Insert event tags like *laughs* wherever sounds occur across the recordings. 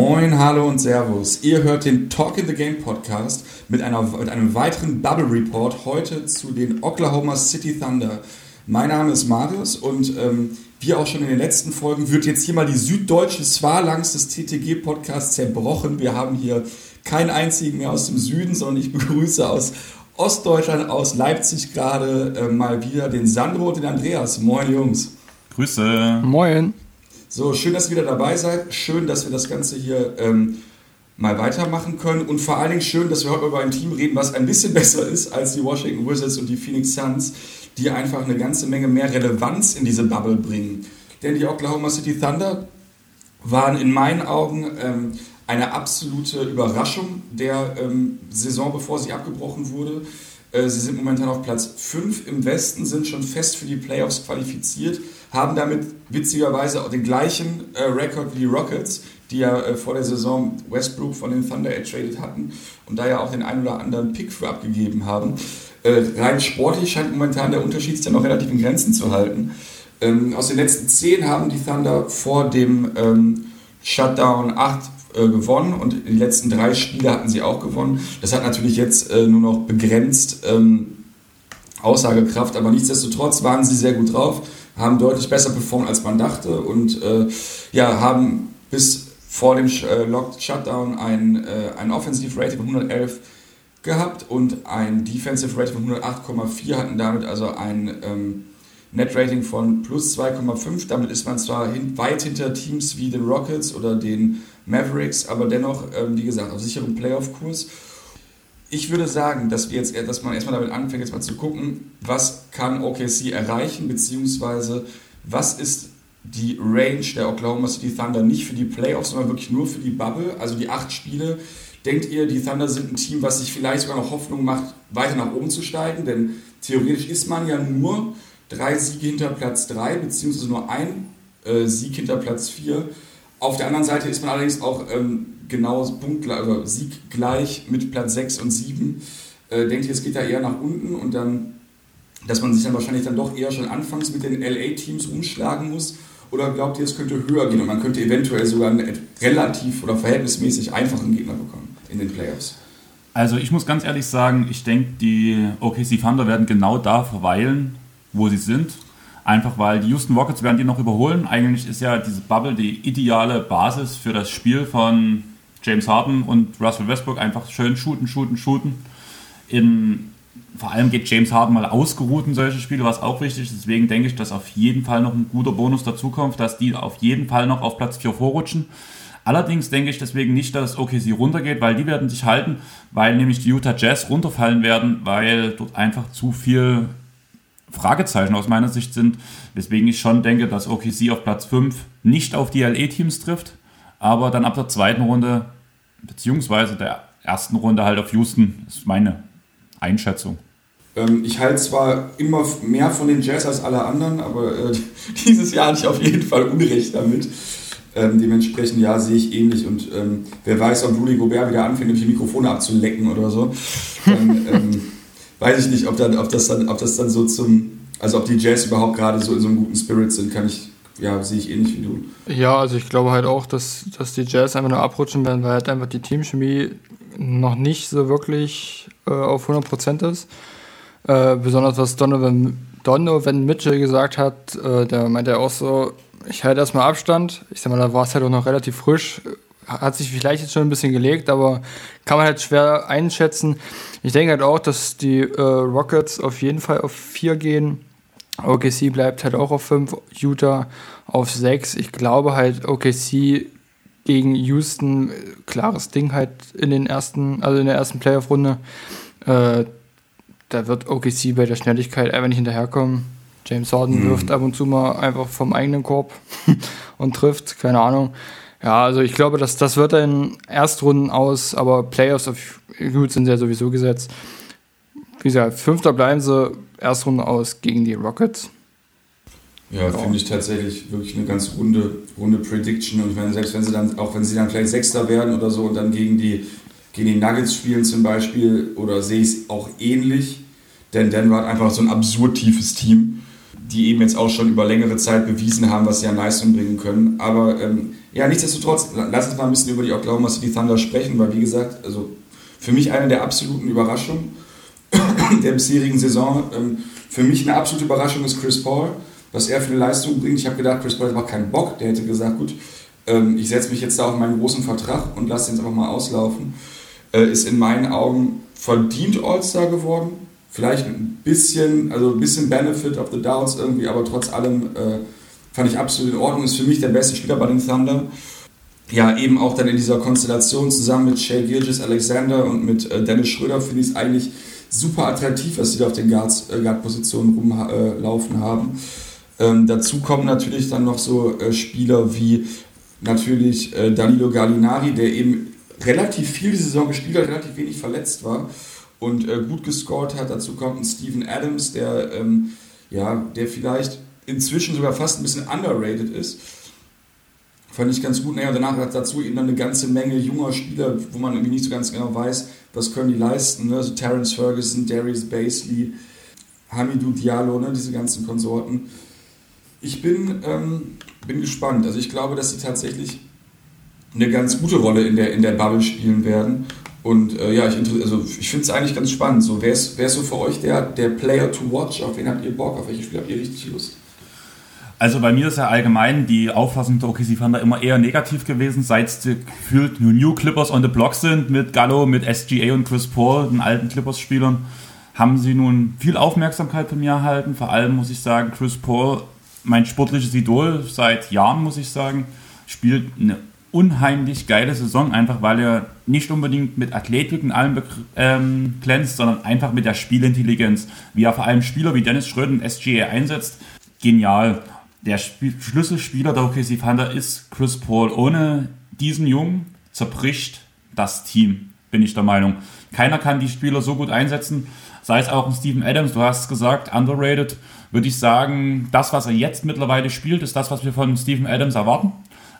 Moin, hallo und Servus. Ihr hört den Talk in the Game Podcast mit, einer, mit einem weiteren Bubble Report heute zu den Oklahoma City Thunder. Mein Name ist Marius und ähm, wie auch schon in den letzten Folgen wird jetzt hier mal die süddeutsche Swalangs des TTG-Podcasts zerbrochen. Wir haben hier keinen einzigen mehr aus dem Süden, sondern ich begrüße aus Ostdeutschland, aus Leipzig gerade äh, mal wieder den Sandro und den Andreas. Moin Jungs. Grüße. Moin. So, schön, dass ihr wieder dabei seid. Schön, dass wir das Ganze hier ähm, mal weitermachen können. Und vor allen Dingen schön, dass wir heute über ein Team reden, was ein bisschen *laughs* besser ist als die Washington Wizards und die Phoenix Suns, die einfach eine ganze Menge mehr Relevanz in diese Bubble bringen. Denn die Oklahoma City Thunder waren in meinen Augen ähm, eine absolute Überraschung der ähm, Saison, bevor sie abgebrochen wurde. Äh, sie sind momentan auf Platz 5 im Westen, sind schon fest für die Playoffs qualifiziert, haben damit witzigerweise auch den gleichen äh, Rekord wie die Rockets, die ja äh, vor der Saison Westbrook von den Thunder ertradet hatten und da ja auch den einen oder anderen Pick für abgegeben haben. Äh, rein sportlich scheint momentan der Unterschied dann noch relativ in Grenzen zu halten. Ähm, aus den letzten 10 haben die Thunder vor dem ähm, Shutdown 8 äh, gewonnen und die letzten drei Spiele hatten sie auch gewonnen. Das hat natürlich jetzt äh, nur noch begrenzt ähm, Aussagekraft, aber nichtsdestotrotz waren sie sehr gut drauf, haben deutlich besser performt, als man dachte und äh, ja, haben bis vor dem äh, Locked Shutdown ein, äh, ein Offensive Rating von 111 gehabt und ein Defensive Rating von 108,4 hatten damit also ein ähm, Net Rating von plus 2,5. Damit ist man zwar hin, weit hinter Teams wie den Rockets oder den Mavericks, aber dennoch, ähm, wie gesagt, auf sicherem Playoff-Kurs. Ich würde sagen, dass, wir jetzt, dass man erstmal damit anfängt, jetzt mal zu gucken, was kann OKC erreichen, beziehungsweise was ist die Range der Oklahoma City Thunder nicht für die Playoffs, sondern wirklich nur für die Bubble, also die acht Spiele. Denkt ihr, die Thunder sind ein Team, was sich vielleicht sogar noch Hoffnung macht, weiter nach oben zu steigen? Denn theoretisch ist man ja nur drei Siege hinter Platz 3, beziehungsweise nur ein äh, Sieg hinter Platz 4. Auf der anderen Seite ist man allerdings auch ähm, genau punktgleich, also sieggleich mit Platz 6 und 7. Äh, denkt ihr, es geht da eher nach unten und dann, dass man sich dann wahrscheinlich dann doch eher schon anfangs mit den LA-Teams umschlagen muss? Oder glaubt ihr, es könnte höher gehen und man könnte eventuell sogar einen relativ oder verhältnismäßig einfachen Gegner bekommen in den Playoffs? Also ich muss ganz ehrlich sagen, ich denke, die OKC Thunder werden genau da verweilen, wo sie sind. Einfach weil die Houston Rockets werden die noch überholen. Eigentlich ist ja diese Bubble die ideale Basis für das Spiel von James Harden und Russell Westbrook. Einfach schön shooten, shooten, shooten. In, vor allem geht James Harden mal ausgeruht in solche Spiele, was auch wichtig ist. Deswegen denke ich, dass auf jeden Fall noch ein guter Bonus dazukommt, dass die auf jeden Fall noch auf Platz 4 vorrutschen. Allerdings denke ich deswegen nicht, dass OKC runtergeht, weil die werden sich halten, weil nämlich die Utah Jazz runterfallen werden, weil dort einfach zu viel Fragezeichen aus meiner Sicht sind, weswegen ich schon denke, dass OKC auf Platz 5 nicht auf die LE-Teams trifft, aber dann ab der zweiten Runde, beziehungsweise der ersten Runde halt auf Houston, ist meine Einschätzung. Ähm, ich halte zwar immer mehr von den Jazz als alle anderen, aber äh, *laughs* dieses Jahr hatte ich auf jeden Fall Unrecht damit. Ähm, dementsprechend, ja, sehe ich ähnlich. Und ähm, wer weiß, ob Rudy Gobert wieder anfängt, die Mikrofone abzulecken oder so. Dann, ähm, *laughs* weiß ich nicht, ob, dann, ob, das dann, ob das dann so zum, also ob die Jazz überhaupt gerade so in so einem guten Spirit sind, kann ich, ja, sehe ich ähnlich wie du. Ja, also ich glaube halt auch, dass, dass die Jazz einfach nur abrutschen werden, weil halt einfach die Teamchemie noch nicht so wirklich äh, auf 100% ist. Äh, besonders was Donovan, Donovan Mitchell gesagt hat, äh, der meinte auch so, ich halte erstmal Abstand. Ich sag mal, da war es halt auch noch relativ frisch hat sich vielleicht jetzt schon ein bisschen gelegt, aber kann man halt schwer einschätzen. Ich denke halt auch, dass die äh, Rockets auf jeden Fall auf 4 gehen. OKC bleibt halt auch auf 5, Utah auf 6. Ich glaube halt, OKC gegen Houston, klares Ding halt in den ersten, also in der ersten Playoff-Runde. Äh, da wird OKC bei der Schnelligkeit einfach nicht hinterherkommen. James Harden mhm. wirft ab und zu mal einfach vom eigenen Korb *laughs* und trifft, keine Ahnung. Ja, also ich glaube, dass das wird in Erstrunden aus, aber Playoffs auf gut sind ja sowieso gesetzt. Wie gesagt, Fünfter bleiben sie, Erstrunden aus gegen die Rockets. Ja, ja. finde ich tatsächlich wirklich eine ganz runde, runde Prediction. Und wenn, selbst wenn sie dann, auch wenn sie dann vielleicht Sechster werden oder so und dann gegen die, gegen die Nuggets spielen zum Beispiel, oder sehe ich es auch ähnlich, denn Denver hat einfach so ein absurd tiefes Team, die eben jetzt auch schon über längere Zeit bewiesen haben, was sie an Leistung bringen können. Aber ähm, ja, nichtsdestotrotz, lass uns mal ein bisschen über die Oklahoma City Thunder sprechen, weil wie gesagt, also für mich eine der absoluten Überraschungen der bisherigen Saison. Ähm, für mich eine absolute Überraschung ist Chris Paul, was er für eine Leistung bringt. Ich habe gedacht, Chris Paul hat einfach keinen Bock. Der hätte gesagt, gut, ähm, ich setze mich jetzt da auf meinen großen Vertrag und lasse den jetzt einfach mal auslaufen. Äh, ist in meinen Augen verdient All-Star geworden. Vielleicht ein bisschen, also ein bisschen Benefit of the Doubts irgendwie, aber trotz allem äh, fand ich absolut in Ordnung. Ist für mich der beste Spieler bei den Thunder. Ja, eben auch dann in dieser Konstellation zusammen mit Shea Gilgis Alexander und mit äh, Dennis Schröder finde ich es eigentlich super attraktiv, was sie da auf den Guards, äh, Guard-Positionen rumlaufen äh, haben. Ähm, dazu kommen natürlich dann noch so äh, Spieler wie natürlich äh, Danilo Gallinari, der eben relativ viel die Saison gespielt hat, relativ wenig verletzt war und äh, gut gescored hat. Dazu kommt ein Steven Adams, der, ähm, ja, der vielleicht inzwischen sogar fast ein bisschen underrated ist. Fand ich ganz gut. Naja, danach hat dazu eben dann eine ganze Menge junger Spieler, wo man irgendwie nicht so ganz genau weiß, was können die leisten. Ne? Also Terence Ferguson, Darius Basley, Hamidou Diallo, ne? diese ganzen Konsorten. Ich bin, ähm, bin gespannt. Also ich glaube, dass sie tatsächlich eine ganz gute Rolle in der, in der Bubble spielen werden. Und äh, ja, ich, also ich finde es eigentlich ganz spannend. So, wer ist, wer ist so für euch der, der Player to watch? Auf wen habt ihr Bock? Auf welche Spiele habt ihr richtig Lust? Also bei mir ist ja allgemein die Auffassung der OKC Thunder immer eher negativ gewesen, seit es gefühlt nur New Clippers on the Block sind mit Gallo, mit SGA und Chris Paul, den alten Clippers-Spielern, haben sie nun viel Aufmerksamkeit von mir erhalten. Vor allem muss ich sagen, Chris Paul, mein sportliches Idol seit Jahren, muss ich sagen, spielt eine unheimlich geile Saison, einfach weil er nicht unbedingt mit Athletik und allem ähm, glänzt, sondern einfach mit der Spielintelligenz. Wie er vor allem Spieler wie Dennis Schröder und SGA einsetzt, genial der Spiel Schlüsselspieler der OKC Thunder ist Chris Paul. Ohne diesen Jungen zerbricht das Team, bin ich der Meinung. Keiner kann die Spieler so gut einsetzen, sei es auch ein Steven Adams, du hast es gesagt, underrated, würde ich sagen, das, was er jetzt mittlerweile spielt, ist das, was wir von Steven Adams erwarten.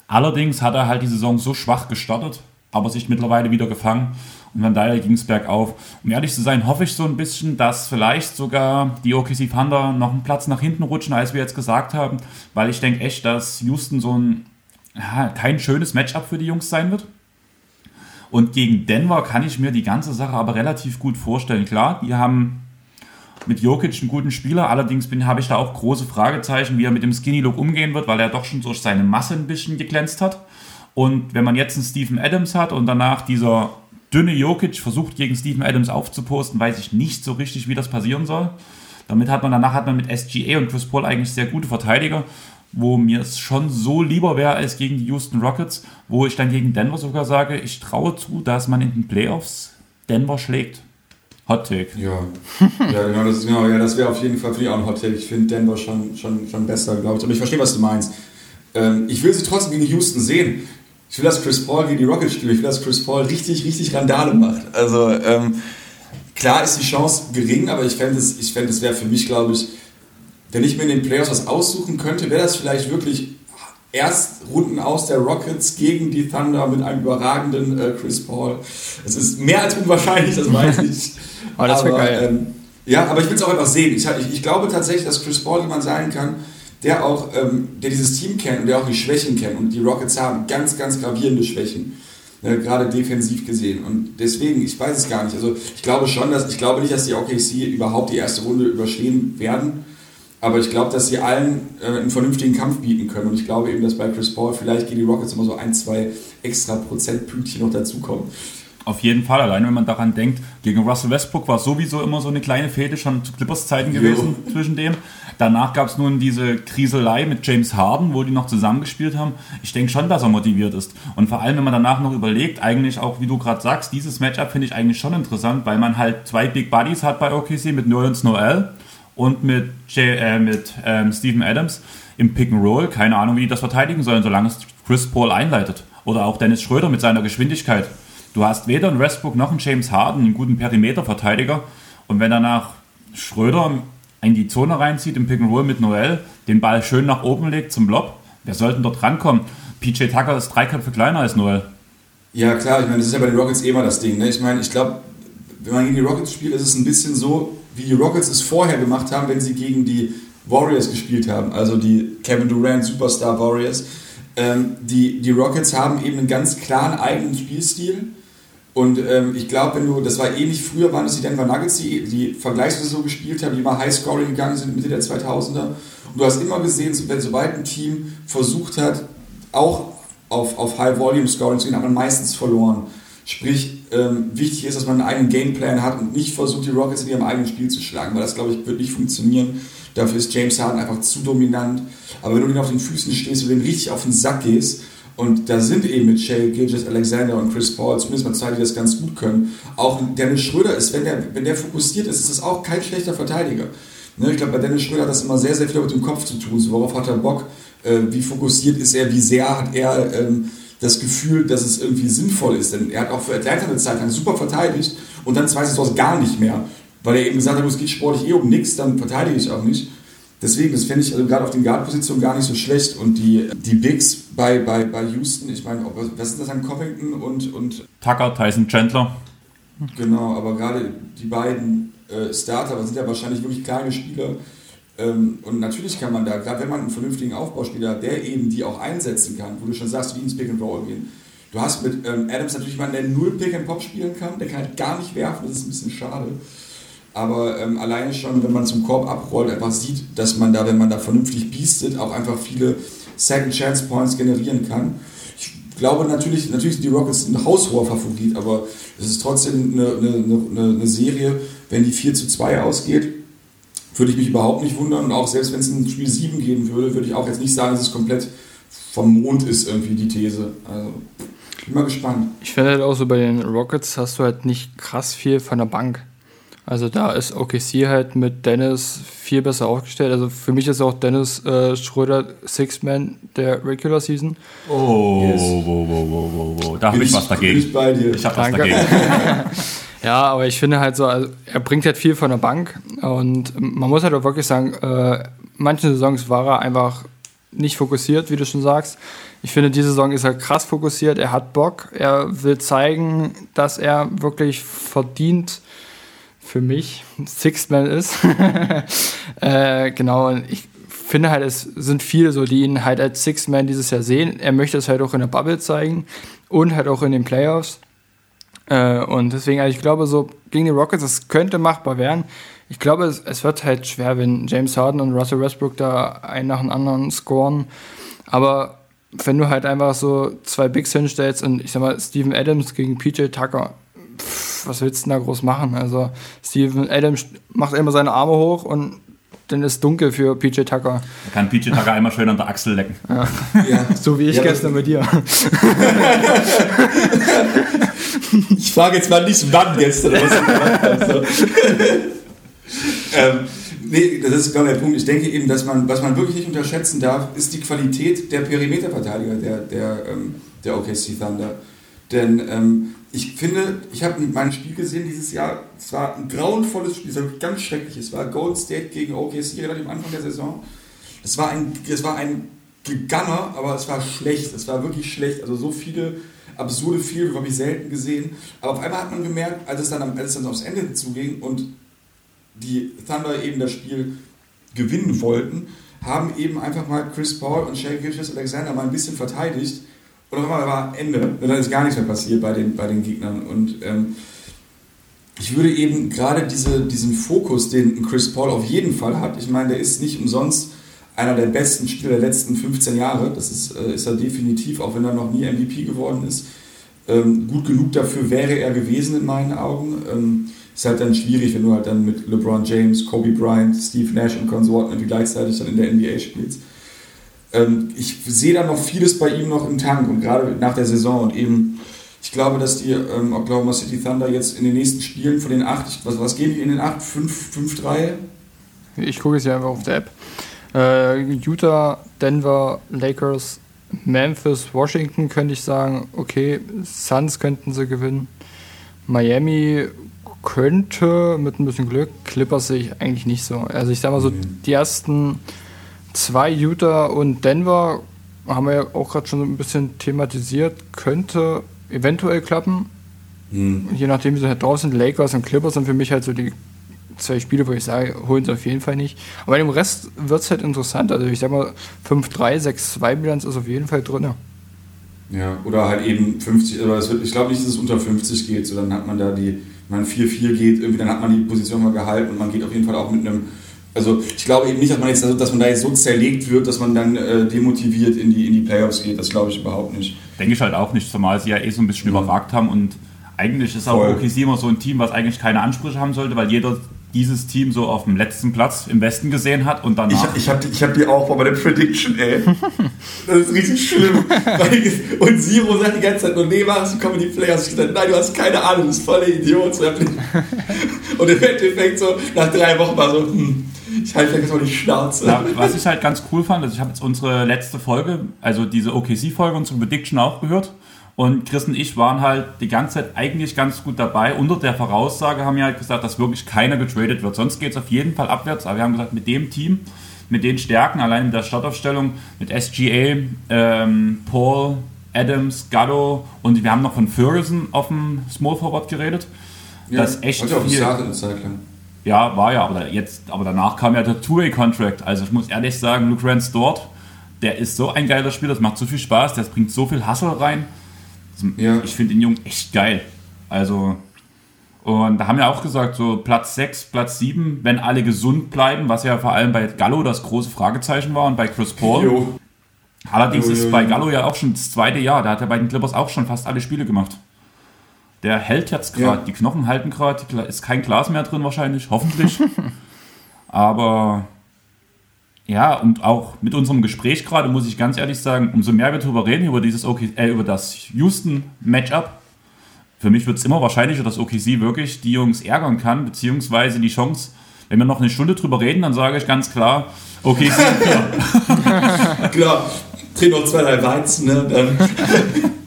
Allerdings hat er halt die Saison so schwach gestartet, aber sich mittlerweile wieder gefangen und von daher ging es bergauf. Um ehrlich zu sein, hoffe ich so ein bisschen, dass vielleicht sogar die OKC Thunder noch einen Platz nach hinten rutschen, als wir jetzt gesagt haben, weil ich denke echt, dass Houston so ein ja, kein schönes Matchup für die Jungs sein wird. Und gegen Denver kann ich mir die ganze Sache aber relativ gut vorstellen. Klar, die haben mit Jokic einen guten Spieler, allerdings habe ich da auch große Fragezeichen, wie er mit dem Skinny-Look umgehen wird, weil er doch schon durch seine Masse ein bisschen geglänzt hat. Und wenn man jetzt einen Steven Adams hat und danach dieser dünne Jokic versucht gegen Steven Adams aufzuposten, weiß ich nicht so richtig, wie das passieren soll. Damit hat man danach hat man mit SGA und Chris Paul eigentlich sehr gute Verteidiger, wo mir es schon so lieber wäre als gegen die Houston Rockets, wo ich dann gegen Denver sogar sage, ich traue zu, dass man in den Playoffs Denver schlägt. Hot Take. Ja, *laughs* ja genau, das, genau, ja, das wäre auf jeden Fall für die auch ein Hot Take. Ich finde Denver schon, schon, schon besser, glaube ich. Aber ich verstehe, was du meinst. Ähm, ich will sie trotzdem gegen Houston sehen. Ich will, dass Chris Paul gegen die Rockets spielt. Ich will, dass Chris Paul richtig, richtig Randale macht. Also, ähm, klar ist die Chance gering, aber ich fände es, ich fände es wäre für mich, glaube ich, wenn ich mir in den Playoffs was aussuchen könnte, wäre das vielleicht wirklich erst Runden aus der Rockets gegen die Thunder mit einem überragenden äh, Chris Paul. Es ist mehr als unwahrscheinlich, das weiß *laughs* ich. aber das wäre geil. Ähm, ja, aber ich will es auch einfach sehen. Ich, ich, ich, glaube tatsächlich, dass Chris Paul jemand sein kann, der auch, ähm, der dieses Team kennt und der auch die Schwächen kennt. Und die Rockets haben ganz, ganz gravierende Schwächen. Ne, gerade defensiv gesehen. Und deswegen, ich weiß es gar nicht. Also ich glaube schon, dass ich glaube nicht, dass die OKC überhaupt die erste Runde überstehen werden. Aber ich glaube, dass sie allen äh, einen vernünftigen Kampf bieten können. Und ich glaube eben, dass bei Chris Paul vielleicht gegen die Rockets immer so ein, zwei extra Prozentpünktchen noch dazukommen. Auf jeden Fall, allein wenn man daran denkt, gegen Russell Westbrook war sowieso immer so eine kleine Fehde schon zu Clippers-Zeiten gewesen jo. zwischen dem. Danach gab es nun diese Kriselei mit James Harden, wo die noch zusammengespielt haben. Ich denke schon, dass er motiviert ist. Und vor allem, wenn man danach noch überlegt, eigentlich auch, wie du gerade sagst, dieses Matchup finde ich eigentlich schon interessant, weil man halt zwei Big Buddies hat bei OKC mit Nerlens Noel und mit, J äh, mit ähm, Steven Adams im Pick and Roll. Keine Ahnung, wie die das verteidigen sollen, solange es Chris Paul einleitet. Oder auch Dennis Schröder mit seiner Geschwindigkeit. Du hast weder einen Westbrook noch einen James Harden, einen guten Perimeterverteidiger. Und wenn danach Schröder in die Zone reinzieht, im Pick and Roll mit Noel, den Ball schön nach oben legt zum Lob, wer sollte dort rankommen? PJ Tucker ist drei Köpfe kleiner als Noel. Ja, klar, ich meine, das ist ja bei den Rockets eh immer das Ding. Ne? Ich meine, ich glaube, wenn man gegen die Rockets spielt, ist es ein bisschen so, wie die Rockets es vorher gemacht haben, wenn sie gegen die Warriors gespielt haben. Also die Kevin Durant Superstar Warriors ähm, die, die Rockets haben eben einen ganz klaren eigenen Spielstil. Und ähm, ich glaube, wenn du, das war ähnlich früher, waren es die Denver Nuggets, die, die vergleichsweise so gespielt haben, die mal Highscoring gegangen sind Mitte der 2000er. Und du hast immer gesehen, wenn sobald ein Team versucht hat, auch auf, auf High-Volume-Scoring zu gehen, hat man meistens verloren. Sprich, ähm, wichtig ist, dass man einen eigenen Gameplan hat und nicht versucht, die Rockets in ihrem eigenen Spiel zu schlagen, weil das, glaube ich, wird nicht funktionieren. Dafür ist James Harden einfach zu dominant. Aber wenn du ihn auf den Füßen stehst und den richtig auf den Sack gehst, und da sind eben mit Shay, Gilgis, Alexander und Chris Paul, zumindest mal zwei, die das ganz gut können. Auch Dennis Schröder ist, wenn der, wenn der fokussiert ist, ist das auch kein schlechter Verteidiger. Ne, ich glaube, bei Dennis Schröder hat das immer sehr, sehr viel mit dem Kopf zu tun. So, worauf hat er Bock? Äh, wie fokussiert ist er? Wie sehr hat er ähm, das Gefühl, dass es irgendwie sinnvoll ist? Denn er hat auch für Atlanta eine Zeit lang super verteidigt und dann zwei Saisons gar nicht mehr. Weil er eben gesagt hat, es geht sportlich eh um nichts, dann verteidige ich auch nicht. Deswegen, das fände ich also gerade auf den Guard-Positionen gar nicht so schlecht. Und die, die Bigs bei, bei, bei Houston, ich meine, was ist das an Covington und, und. Tucker, Tyson Chandler. Genau, aber gerade die beiden äh, Starter sind ja wahrscheinlich wirklich kleine Spieler. Ähm, und natürlich kann man da, gerade wenn man einen vernünftigen Aufbauspieler hat, der eben die auch einsetzen kann, wo du schon sagst, wie ins Pick and Roll gehen. Du hast mit ähm, Adams natürlich jemanden, der null Pick and Pop spielen kann, der kann halt gar nicht werfen, das ist ein bisschen schade. Aber ähm, alleine schon, wenn man zum Korb abrollt, einfach sieht, dass man da, wenn man da vernünftig biestet, auch einfach viele Second Chance Points generieren kann. Ich glaube natürlich, natürlich sind die Rockets ein haushoher Favorit, aber es ist trotzdem eine, eine, eine, eine Serie, wenn die 4 zu 2 ausgeht, würde ich mich überhaupt nicht wundern. Und auch selbst wenn es ein Spiel 7 geben würde, würde ich auch jetzt nicht sagen, dass es komplett vom Mond ist, irgendwie die These. Also, bin mal gespannt. Ich finde halt auch so bei den Rockets hast du halt nicht krass viel von der Bank. Also da ist OKC halt mit Dennis viel besser aufgestellt. Also für mich ist auch Dennis äh, Schröder Six-Man der Regular Season. Oh, yes. wo, wo, wo, wo, wo. Da habe ich was dagegen. Ich, bei dir. ich habe was dagegen. *laughs* ja, aber ich finde halt so, also er bringt halt viel von der Bank und man muss halt auch wirklich sagen, äh, manche Saisons war er einfach nicht fokussiert, wie du schon sagst. Ich finde, diese Saison ist er krass fokussiert, er hat Bock, er will zeigen, dass er wirklich verdient für mich Sixth Man ist. *laughs* äh, genau, ich finde halt, es sind viele so, die ihn halt als Sixth Man dieses Jahr sehen. Er möchte es halt auch in der Bubble zeigen und halt auch in den Playoffs. Äh, und deswegen, also ich glaube, so gegen die Rockets, das könnte machbar werden. Ich glaube, es, es wird halt schwer, wenn James Harden und Russell Westbrook da einen nach dem anderen scoren. Aber wenn du halt einfach so zwei Bigs hinstellst und ich sag mal, Steven Adams gegen PJ Tucker, was willst du denn da groß machen? Also Steven Adams macht immer seine Arme hoch und dann ist dunkel für PJ Tucker. Da kann PJ Tucker einmal schön an der Achsel lecken. Ja. ja. So wie ich ja, gestern mit dir. ich frage jetzt mal nicht, wann gestern was du gemacht hast. ähm, nee, das ist genau der Punkt. Ich denke eben, dass man, was man wirklich nicht unterschätzen darf, ist die Qualität der Perimeterverteidiger der, der, ähm, der OKC Thunder. Denn ähm, ich finde, ich habe mein Spiel gesehen dieses Jahr. Es war ein grauenvolles Spiel, es war ganz schrecklich. Es war Gold State gegen OKC relativ am Anfang der Saison. Es war ein, es war ein Geganner, aber es war schlecht. Es war wirklich schlecht. Also so viele absurde Viele habe ich selten gesehen. Aber auf einmal hat man gemerkt, als es dann, als dann aufs Ende zuging und die Thunder eben das Spiel gewinnen wollten, haben eben einfach mal Chris Paul und Shea Gilchrist Alexander mal ein bisschen verteidigt und auf einmal war Ende. Und dann ist gar nichts mehr passiert bei den, bei den Gegnern. Und ähm, ich würde eben gerade diese, diesen Fokus, den Chris Paul auf jeden Fall hat, ich meine, der ist nicht umsonst einer der besten Spieler der letzten 15 Jahre. Das ist, äh, ist er definitiv, auch wenn er noch nie MVP geworden ist. Ähm, gut genug dafür wäre er gewesen in meinen Augen. Ähm, ist halt dann schwierig, wenn du halt dann mit LeBron James, Kobe Bryant, Steve Nash und Konsorten irgendwie gleichzeitig dann in der NBA spielst ich sehe da noch vieles bei ihm noch im Tank und gerade nach der Saison und eben, ich glaube, dass die ähm, Oklahoma City Thunder jetzt in den nächsten Spielen von den acht, was, was geben die in den acht? 5, 3? Ich gucke es ja einfach auf der App. Äh, Utah, Denver, Lakers, Memphis, Washington könnte ich sagen, okay, Suns könnten sie gewinnen. Miami könnte mit ein bisschen Glück, Clippers sehe ich eigentlich nicht so. Also ich sage mal so, mhm. die ersten zwei Utah und Denver haben wir ja auch gerade schon ein bisschen thematisiert, könnte eventuell klappen. Hm. Je nachdem, wie sie halt drauf sind. Lakers und Clippers sind für mich halt so die zwei Spiele, wo ich sage, holen sie auf jeden Fall nicht. Aber dem Rest wird es halt interessant. Also ich sag mal, 5-3, 6-2 Bilanz ist auf jeden Fall drin. Ja, oder halt eben 50, aber wird, ich glaube nicht, dass es unter 50 geht, so dann hat man da die, wenn man 4-4 geht, irgendwie dann hat man die Position mal gehalten und man geht auf jeden Fall auch mit einem also ich glaube eben nicht, dass man, jetzt, dass man da jetzt so zerlegt wird, dass man dann äh, demotiviert in die, in die Playoffs geht. Das glaube ich überhaupt nicht. Denke ich halt auch nicht, zumal sie ja eh so ein bisschen mhm. überragt haben und eigentlich ist Voll. auch OKC immer so ein Team, was eigentlich keine Ansprüche haben sollte, weil jeder dieses Team so auf dem letzten Platz im Westen gesehen hat und danach. Ich, ich habe ich hab die auch bei der Prediction, ey. *laughs* Das ist richtig schlimm. *laughs* und Zero sagt die ganze Zeit nur, nee, mach, du kommst in die Playoffs. Ich gesagt, nein, du hast keine Ahnung, du bist voller Idiot. *laughs* Und im Endeffekt so, nach drei Wochen war so, hm, ich halte vielleicht mal die Schnauze. Ja, was ich halt ganz cool fand, also ich habe jetzt unsere letzte Folge, also diese OKC-Folge, unsere Prediction auch gehört. Und Chris und ich waren halt die ganze Zeit eigentlich ganz gut dabei. Unter der Voraussage haben wir halt gesagt, dass wirklich keiner getradet wird. Sonst geht es auf jeden Fall abwärts. Aber wir haben gesagt, mit dem Team, mit den Stärken, allein mit der Startaufstellung, mit SGA, ähm, Paul, Adams, Gatto und wir haben noch von Ferguson auf dem Small Forward geredet. Ja, das echt viel. Eine Zeit lang. Ja, war ja, aber jetzt, aber danach kam ja der Two-Way-Contract. Also ich muss ehrlich sagen, Luke Rance dort, der ist so ein geiler Spieler, das macht so viel Spaß, der bringt so viel Hustle rein. Ja. Ich finde den Jungen echt geil. Also, und da haben wir auch gesagt, so Platz 6, Platz 7, wenn alle gesund bleiben, was ja vor allem bei Gallo das große Fragezeichen war und bei Chris Paul. Jo. Allerdings jo, jo, ist bei Gallo ja auch schon das zweite Jahr, da hat er bei den Clippers auch schon fast alle Spiele gemacht. Der hält jetzt gerade, ja. die Knochen halten gerade, ist kein Glas mehr drin wahrscheinlich, hoffentlich. *laughs* Aber ja, und auch mit unserem Gespräch gerade muss ich ganz ehrlich sagen, umso mehr wir darüber reden, über dieses OK, äh, über das Houston-Matchup, für mich wird es immer wahrscheinlicher, dass OKC wirklich die Jungs ärgern kann, beziehungsweise die Chance, wenn wir noch eine Stunde drüber reden, dann sage ich ganz klar, OKC, *laughs* klar. dreh noch zwei, drei Weizen, ne? Dann *laughs*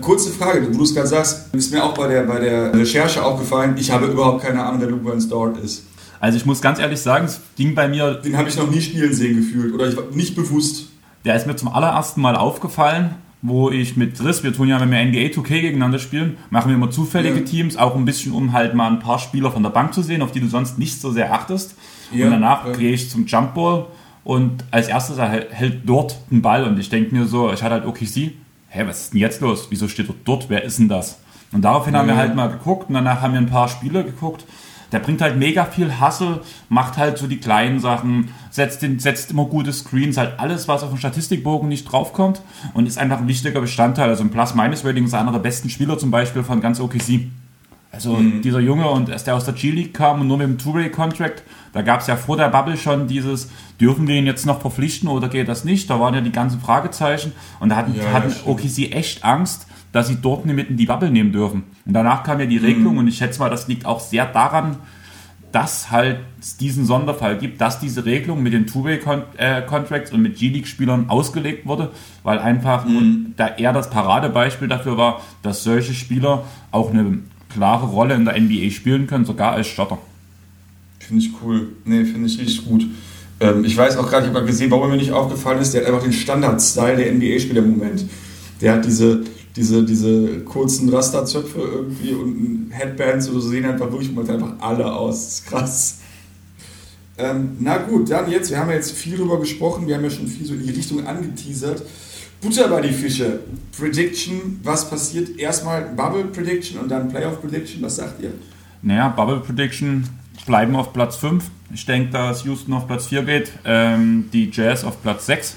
Kurze Frage, wo du es gerade sagst, ist mir auch bei der, bei der Recherche aufgefallen, ich habe überhaupt keine Ahnung, wer Luke Burns dort ist. Also ich muss ganz ehrlich sagen, es ging bei mir... Den habe ich noch nie spielen sehen gefühlt oder ich war nicht bewusst. Der ist mir zum allerersten Mal aufgefallen, wo ich mit Driss, wir tun ja, wenn wir NBA 2K gegeneinander spielen, machen wir immer zufällige ja. Teams, auch ein bisschen, um halt mal ein paar Spieler von der Bank zu sehen, auf die du sonst nicht so sehr achtest. Ja, und danach ja. gehe ich zum Jumpball und als erstes hält dort ein Ball und ich denke mir so, ich hatte halt OKC, hä, was ist denn jetzt los? Wieso steht er dort? Wer ist denn das? Und daraufhin mhm. haben wir halt mal geguckt und danach haben wir ein paar Spiele geguckt. Der bringt halt mega viel Hassel, macht halt so die kleinen Sachen, setzt, den, setzt immer gute Screens, halt alles, was auf dem Statistikbogen nicht draufkommt und ist einfach ein wichtiger Bestandteil. Also ein Plus-Minus-Rating ist einer der besten Spieler zum Beispiel von ganz OKC. Also mhm. dieser Junge und der aus der G-League kam und nur mit dem Two-Way-Contract, da gab es ja vor der Bubble schon dieses, dürfen wir ihn jetzt noch verpflichten oder geht das nicht? Da waren ja die ganzen Fragezeichen und da hatten, ja, hatten OKC echt Angst, dass sie dort nicht mit in die Bubble nehmen dürfen. Und danach kam ja die Regelung mhm. und ich schätze mal, das liegt auch sehr daran, dass halt es diesen Sonderfall gibt, dass diese Regelung mit den Two-Way-Contracts und mit G-League-Spielern ausgelegt wurde, weil einfach mhm. da eher das Paradebeispiel dafür war, dass solche Spieler auch eine klare Rolle in der NBA spielen können, sogar als Starter. Finde ich cool. Nee, finde ich richtig gut. Ähm, ich weiß auch gerade, ich habe gesehen, warum mir nicht aufgefallen ist, der hat einfach den Standard-Style der NBA-Spieler im Moment. Der hat diese, diese, diese kurzen Rasterzöpfe irgendwie und Headbands so sehen einfach wirklich momentan einfach alle aus. Das ist krass. Ähm, na gut, dann jetzt, wir haben ja jetzt viel drüber gesprochen, wir haben ja schon viel so in die Richtung angeteasert. Butter bei die Fische. Prediction, was passiert? Erstmal Bubble Prediction und dann Playoff Prediction, was sagt ihr? Naja, Bubble Prediction bleiben auf Platz 5. Ich denke, dass Houston auf Platz 4 geht, ähm, die Jazz auf Platz 6.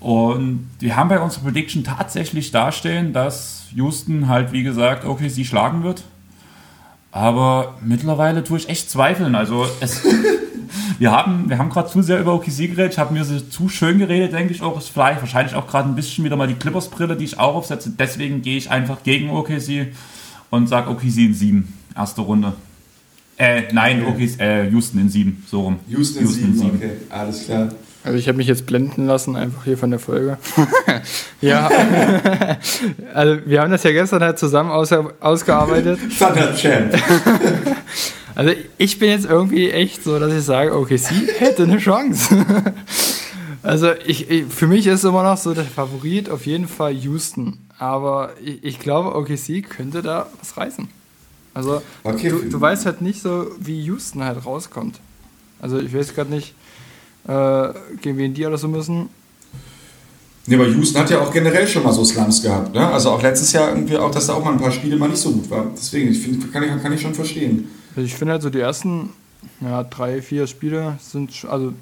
Und wir haben bei unserer Prediction tatsächlich dastehen, dass Houston halt, wie gesagt, okay, sie schlagen wird. Aber mittlerweile tue ich echt zweifeln. Also es, *laughs* wir haben, wir haben gerade zu sehr über OKC geredet. Ich habe mir so zu schön geredet, denke ich auch. Ist vielleicht wahrscheinlich auch gerade ein bisschen wieder mal die Clippers-Brille, die ich auch aufsetze. Deswegen gehe ich einfach gegen OKC und sage OKC in 7. Erste Runde. Äh, nein, okay. okay äh, Houston in 7. So rum. Houston, Houston in 7, okay. Alles klar. Also ich habe mich jetzt blenden lassen, einfach hier von der Folge. *laughs* ja, also wir haben das ja gestern halt zusammen aus, ausgearbeitet. Thunder Champ. *laughs* Also ich bin jetzt irgendwie echt so, dass ich sage, okay, sie *laughs* hätte eine Chance. *laughs* also ich, ich, für mich ist immer noch so der Favorit auf jeden Fall Houston. Aber ich, ich glaube, OKC könnte da was reißen. Also okay, du, du weißt halt nicht so, wie Houston halt rauskommt. Also ich weiß gerade nicht, äh, gegen wen die alles so müssen. Nee, aber Houston hat ja auch generell schon mal so Slums gehabt. Ne? Also auch letztes Jahr irgendwie auch, dass da auch mal ein paar Spiele mal nicht so gut waren. Deswegen, ich find, kann, ich, kann ich schon verstehen. Also ich finde halt so die ersten ja, drei, vier Spiele sind, also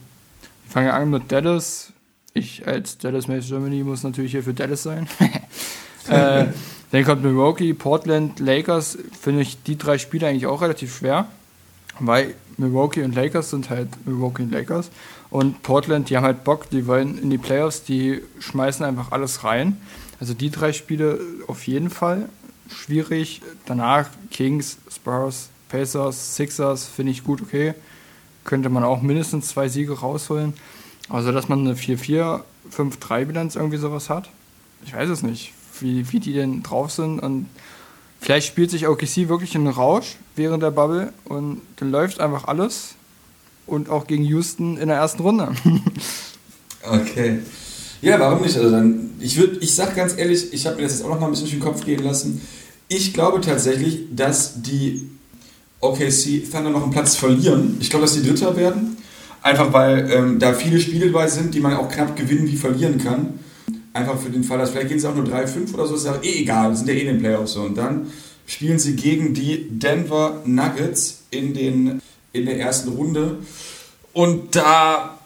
ich fange an mit Dallas. Ich als Dallas Mace Germany muss natürlich hier für Dallas sein. *laughs* äh, dann kommt Milwaukee, Portland, Lakers. Finde ich die drei Spiele eigentlich auch relativ schwer, weil Milwaukee und Lakers sind halt Milwaukee und Lakers. Und Portland, die haben halt Bock, die wollen in die Playoffs, die schmeißen einfach alles rein. Also die drei Spiele auf jeden Fall schwierig. Danach Kings, Spurs, Pacers, Sixers finde ich gut, okay. Könnte man auch mindestens zwei Siege rausholen. Also, dass man eine 4-4, 5-3-Bilanz irgendwie sowas hat. Ich weiß es nicht, wie, wie die denn drauf sind. Und vielleicht spielt sich OKC wirklich in Rausch während der Bubble und dann läuft einfach alles und auch gegen Houston in der ersten Runde. *laughs* okay. Ja, warum nicht? Also dann, ich würde, ich sag ganz ehrlich, ich habe mir das jetzt auch noch mal ein bisschen durch den Kopf gehen lassen. Ich glaube tatsächlich, dass die OKC Thunder noch einen Platz verlieren. Ich glaube, dass die Dritter werden. Einfach weil ähm, da viele Spiele dabei sind, die man auch knapp gewinnen wie verlieren kann. Einfach für den Fall, dass vielleicht gehen sie auch nur 3-5 oder so, ist ja eh egal, sind ja eh in den Playoffs so. Und dann spielen sie gegen die Denver Nuggets in den in der ersten Runde. Und da,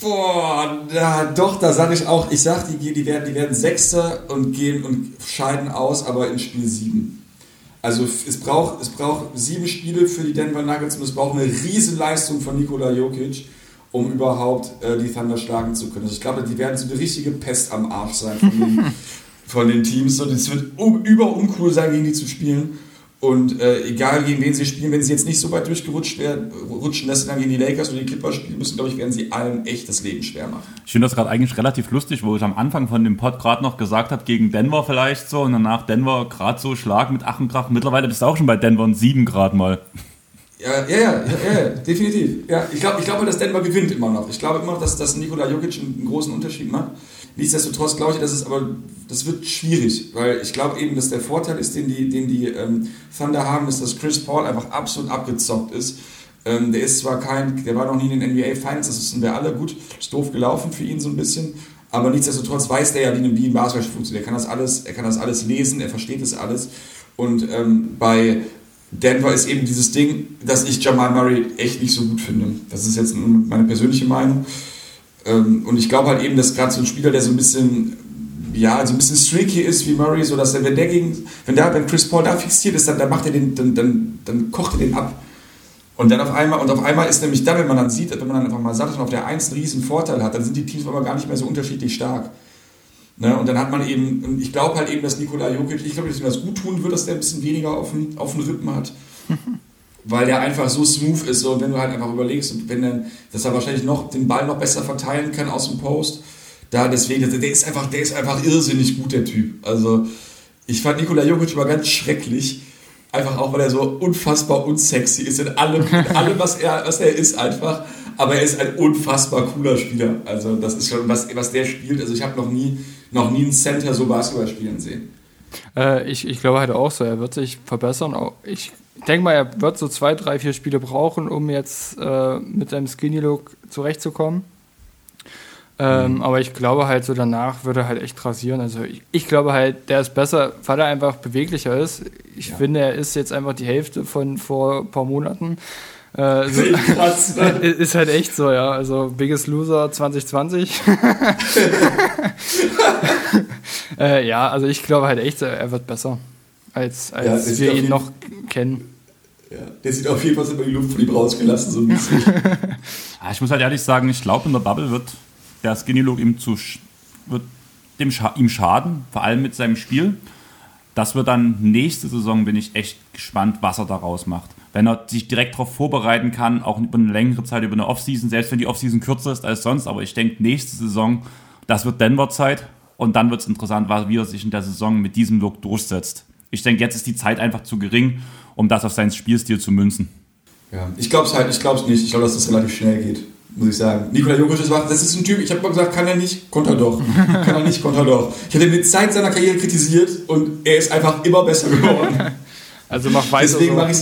boah, da, doch, da sage ich auch, ich sage, die, die, werden, die werden Sechster und gehen und scheiden aus, aber in Spiel 7. Also es braucht, es braucht sieben Spiele für die Denver Nuggets und es braucht eine Riesenleistung von Nikola Jokic, um überhaupt äh, die Thunder schlagen zu können. Also ich glaube, die werden so eine richtige Pest am Arsch sein von den, *laughs* von den Teams. Und es wird um, über uncool sein, gegen die zu spielen. Und äh, egal gegen wen sie spielen, wenn sie jetzt nicht so weit durchgerutscht werden, rutschen, dass sie dann gegen die Lakers oder die Clippers spielen müssen, glaube ich, werden sie allen echt das Leben schwer machen. Ich finde das gerade eigentlich relativ lustig, wo ich am Anfang von dem Pod gerade noch gesagt habe, gegen Denver vielleicht so und danach Denver gerade so Schlag mit Ach und Krach. Mittlerweile bist du auch schon bei Denver und 7 Grad mal. Ja, ja, ja, ja, definitiv. Ja, ich glaube, ich glaube, dass Denver gewinnt immer noch. Ich glaube immer noch, dass, dass Nikola Jokic einen großen Unterschied macht. Nichtsdestotrotz glaube ich, dass es aber, das wird schwierig, weil ich glaube eben, dass der Vorteil ist, den die, den die ähm, Thunder haben, ist, dass Chris Paul einfach absolut abgezockt ist. Ähm, der ist zwar kein, der war noch nie in den NBA Finals, das wissen wir alle gut, ist doof gelaufen für ihn so ein bisschen, aber nichtsdestotrotz weiß der ja, wie ein Basketball funktioniert. Er kann das alles, er kann das alles lesen, er versteht das alles. Und ähm, bei Denver ist eben dieses Ding, dass ich Jamal Murray echt nicht so gut finde. Das ist jetzt meine persönliche Meinung. Ähm, und ich glaube halt eben, dass gerade so ein Spieler, der so ein bisschen ja, so ein bisschen streaky ist wie Murray, so dass er, wenn der gegen, wenn der, wenn Chris Paul da fixiert ist, dann, dann macht er den, dann, dann, dann kocht er den ab. Und dann auf einmal, und auf einmal ist nämlich dann, wenn man dann sieht, wenn man dann einfach mal sagt, dass man auf der 1 einen riesen Vorteil hat, dann sind die Teams aber gar nicht mehr so unterschiedlich stark. Ne? Und dann hat man eben, und ich glaube halt eben, dass Nikola Jokic, ich glaube, dass ihm das gut tun wird, dass der ein bisschen weniger auf den, auf den Rippen hat. *laughs* weil der einfach so smooth ist. So, wenn du halt einfach überlegst, wenn dann, dass er wahrscheinlich noch den Ball noch besser verteilen kann aus dem Post. Da deswegen, der ist einfach, der ist einfach irrsinnig gut, der Typ. Also ich fand Nikola Jokic immer ganz schrecklich. Einfach auch, weil er so unfassbar unsexy ist in allem, in *laughs* allem was, er, was er ist einfach. Aber er ist ein unfassbar cooler Spieler. Also das ist schon, was, was der spielt. Also ich habe noch nie, noch nie einen Center so Basketball spielen sehen. Äh, ich, ich glaube halt auch so, er wird sich verbessern. Ich denke mal, er wird so zwei, drei, vier Spiele brauchen, um jetzt äh, mit seinem Skinny-Look zurechtzukommen. Ähm, mhm. Aber ich glaube halt, so danach würde er halt echt rasieren. Also ich, ich, glaube halt, der ist besser, weil er einfach beweglicher ist. Ich ja. finde, er ist jetzt einfach die Hälfte von vor ein paar Monaten. Äh, so, Krass, *laughs* ne? ist halt echt so, ja. Also Biggest Loser 2020. *laughs* *laughs* äh, ja, also ich glaube halt echt, er wird besser als, als ja, wir ihn noch kennen. Ja, der sieht auf jeden Fall immer die Luft von ihm rausgelassen, so ein bisschen. *laughs* ich muss halt ehrlich sagen, ich glaube, in der Bubble wird der Skinny Look ihm, zu, wird dem, ihm schaden, vor allem mit seinem Spiel. Das wird dann nächste Saison, bin ich echt gespannt, was er daraus macht. Wenn er sich direkt darauf vorbereiten kann, auch über eine längere Zeit, über eine Offseason, selbst wenn die Offseason kürzer ist als sonst, aber ich denke, nächste Saison, das wird Denver-Zeit und dann wird es interessant, wie er sich in der Saison mit diesem Look durchsetzt. Ich denke, jetzt ist die Zeit einfach zu gering, um das auf seinen Spielstil zu münzen. Ja, ich glaube es halt, ich glaube es nicht. Ich glaube, dass das relativ schnell geht, muss ich sagen. Nikola Jokic ist das ist ein Typ, ich habe mal gesagt, kann er nicht, konnte er doch. *laughs* kann er nicht, konnte er doch. Ich hatte ihn mit Zeit seiner Karriere kritisiert und er ist einfach immer besser geworden. *laughs* Also mach weiter Deswegen so. mache ich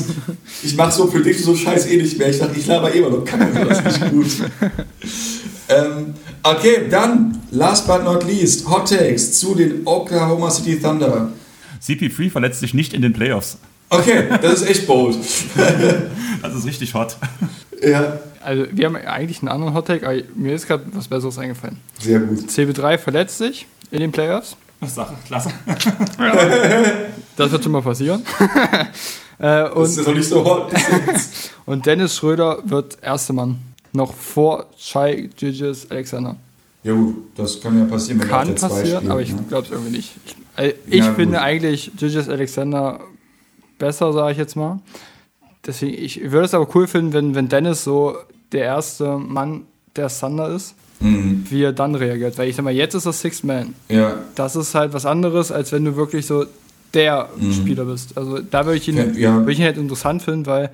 ich mach so Prediction so scheiß eh nicht mehr. Ich dachte, ich laber eh immer noch Kacke, das nicht gut. *laughs* ähm, okay, dann, last but not least, Hot Takes zu den Oklahoma City Thunder. CP3 verletzt sich nicht in den Playoffs. Okay, das ist echt bold. *laughs* Das ist richtig hot. ja, Also wir haben eigentlich einen anderen Hottake, aber mir ist gerade was Besseres eingefallen. sehr gut. CB3 verletzt sich in den Playoffs. Sache, klasse. *laughs* Das wird schon mal passieren. *laughs* äh, Das ist und, noch nicht so hot. und Dennis Schröder wird erster Mann. Noch vor Shai Gilgis Alexander. ja gut, das kann ja passieren, wenn Kann passieren, spielt, aber ich ne? glaube es irgendwie nicht. Ich, ich Ja, finde gut. eigentlich Gilgis Alexander besser, sage ich jetzt mal. Deswegen, ich würde es aber cool finden, wenn, wenn Dennis so der erste Mann der Thunder ist, Mhm. wie er dann reagiert. Weil ich sag mal, jetzt ist er Sixth Man. Ja, Das ist halt was anderes, als wenn du wirklich so der Spieler bist. Also da würde ich ihn, Ja, Mhm. würde ich ihn halt interessant finden, weil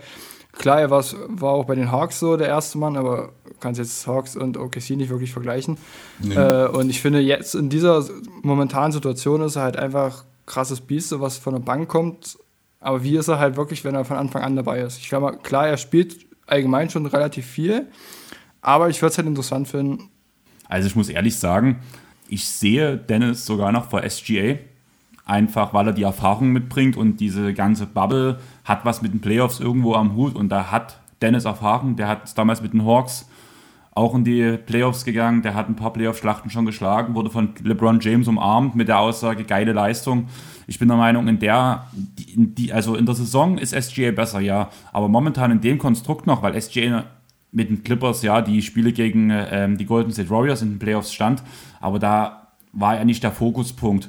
klar, er war auch bei den Hawks so der erste Mann, aber du kannst jetzt Hawks und OKC nicht wirklich vergleichen. Nee. Äh, und ich finde jetzt in dieser momentanen Situation ist er halt einfach krasses Biest, so was von der Bank kommt. Aber wie ist er halt wirklich, wenn er von Anfang an dabei ist? Ich glaube, klar, er spielt allgemein schon relativ viel, aber ich würde es halt interessant finden. Also ich muss ehrlich sagen, ich sehe Dennis sogar noch vor SGA. Einfach weil er die Erfahrung mitbringt und diese ganze Bubble hat was mit den Playoffs irgendwo am Hut und da hat Dennis Erfahrung. Der hat damals mit den Hawks auch in die Playoffs gegangen. Der hat ein paar Playoff-Schlachten schon geschlagen, wurde von LeBron James umarmt mit der Aussage, geile Leistung. Ich bin der Meinung, in der, die, also in der Saison ist SGA besser, ja. Aber momentan in dem Konstrukt noch, weil SGA mit den Clippers, ja, die Spiele gegen ähm, die Golden State Warriors in den Playoffs stand, aber da war er nicht der Fokuspunkt.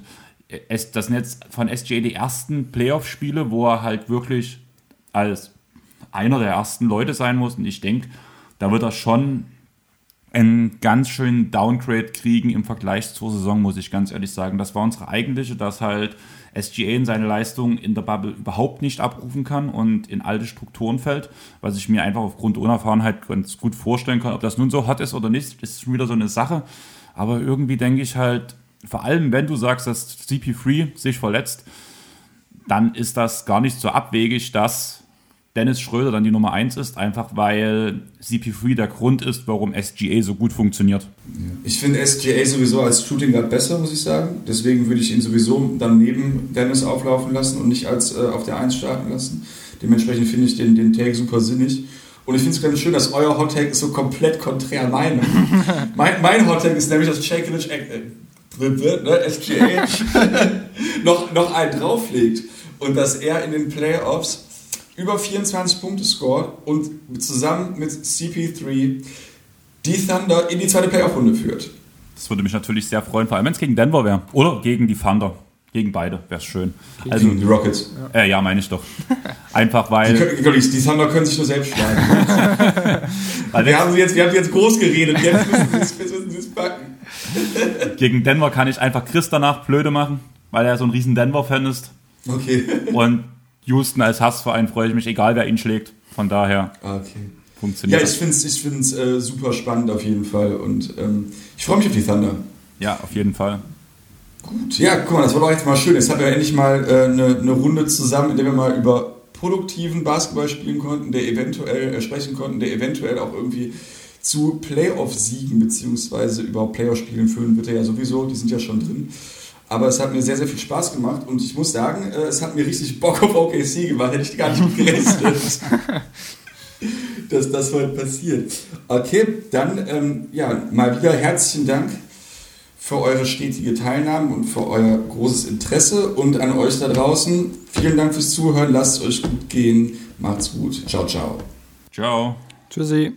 Das jetzt von SGA die ersten Playoff-Spiele, wo er halt wirklich als einer der ersten Leute sein muss. Und ich denke, da wird er schon einen ganz schönen Downgrade kriegen im Vergleich zur Saison, muss ich ganz ehrlich sagen. Das war unsere eigentliche, dass halt SGA in seine Leistung in der Bubble überhaupt nicht abrufen kann und in alte Strukturen fällt, was ich mir einfach aufgrund Unerfahrenheit ganz gut vorstellen kann. Ob das nun so hot ist oder nicht, ist schon wieder so eine Sache. Aber irgendwie denke ich halt, vor allem wenn du sagst, dass CP3 sich verletzt, dann ist das gar nicht so abwegig, dass Dennis Schröder dann die Nummer 1 ist, einfach weil CP3 der Grund ist, warum SGA so gut funktioniert. Ich finde SGA sowieso als Shooting Guard besser, muss ich sagen. Deswegen würde ich ihn sowieso dann neben Dennis auflaufen lassen und nicht als äh, auf der 1 starten lassen. Dementsprechend finde ich den, den Take super sinnig. Und ich finde es ganz schön, dass euer Hot Take ist so komplett konträr meinem. *laughs* mein, mein Hot Take ist nämlich, dass äh, ne, SGA *laughs* noch, noch einen drauflegt. Und dass er in den Playoffs über 24 Punkte scored und zusammen mit CP3 die Thunder in die zweite Playoff-Runde führt. Das würde mich natürlich sehr freuen, vor allem wenn es gegen Denver wäre. Oder gegen die Thunder. Gegen beide wäre es schön. Also, Gegen die Rockets. äh, ja, meine ich doch. *laughs* Einfach Die, weil. können, die, die Thunder können sich nur selbst schlagen. weil *laughs* wir, haben sie jetzt, wir haben sie jetzt groß geredet, jetzt müssen sie es- jetzt müssen sie es packen. *laughs* gegen Denver kann ich einfach Chris danach blöde machen, weil er so ein riesen Denver-Fan ist. Okay. Und Houston als Hassverein freue ich mich, egal wer ihn schlägt. Von daher okay. Ja, funktioniert ich das. finde es ich find's, äh, super spannend auf jeden Fall und ähm, ich freue mich auf die Thunder. Ja, auf jeden Fall. Gut, ja, guck mal, das war doch jetzt mal schön. Jetzt haben wir endlich mal äh, eine, eine Runde zusammen, in der wir mal über produktiven Basketball spielen konnten, der eventuell äh, sprechen konnten, der eventuell auch irgendwie zu Playoff-Siegen beziehungsweise überhaupt Playoff-Spielen führen wird er ja sowieso, die sind ja schon drin. Aber es hat mir sehr, sehr viel Spaß gemacht und ich muss sagen, äh, es hat mir richtig Bock auf OKC gemacht, hätte ich gar nicht gerechnet, *laughs* dass das heute passiert. Okay, dann ähm, ja, mal wieder herzlichen Dank für eure stetige Teilnahme und für euer großes Interesse und an euch da draußen. Vielen Dank fürs Zuhören, lasst es euch gut gehen, macht's gut, ciao, ciao. Ciao. Tschüssi.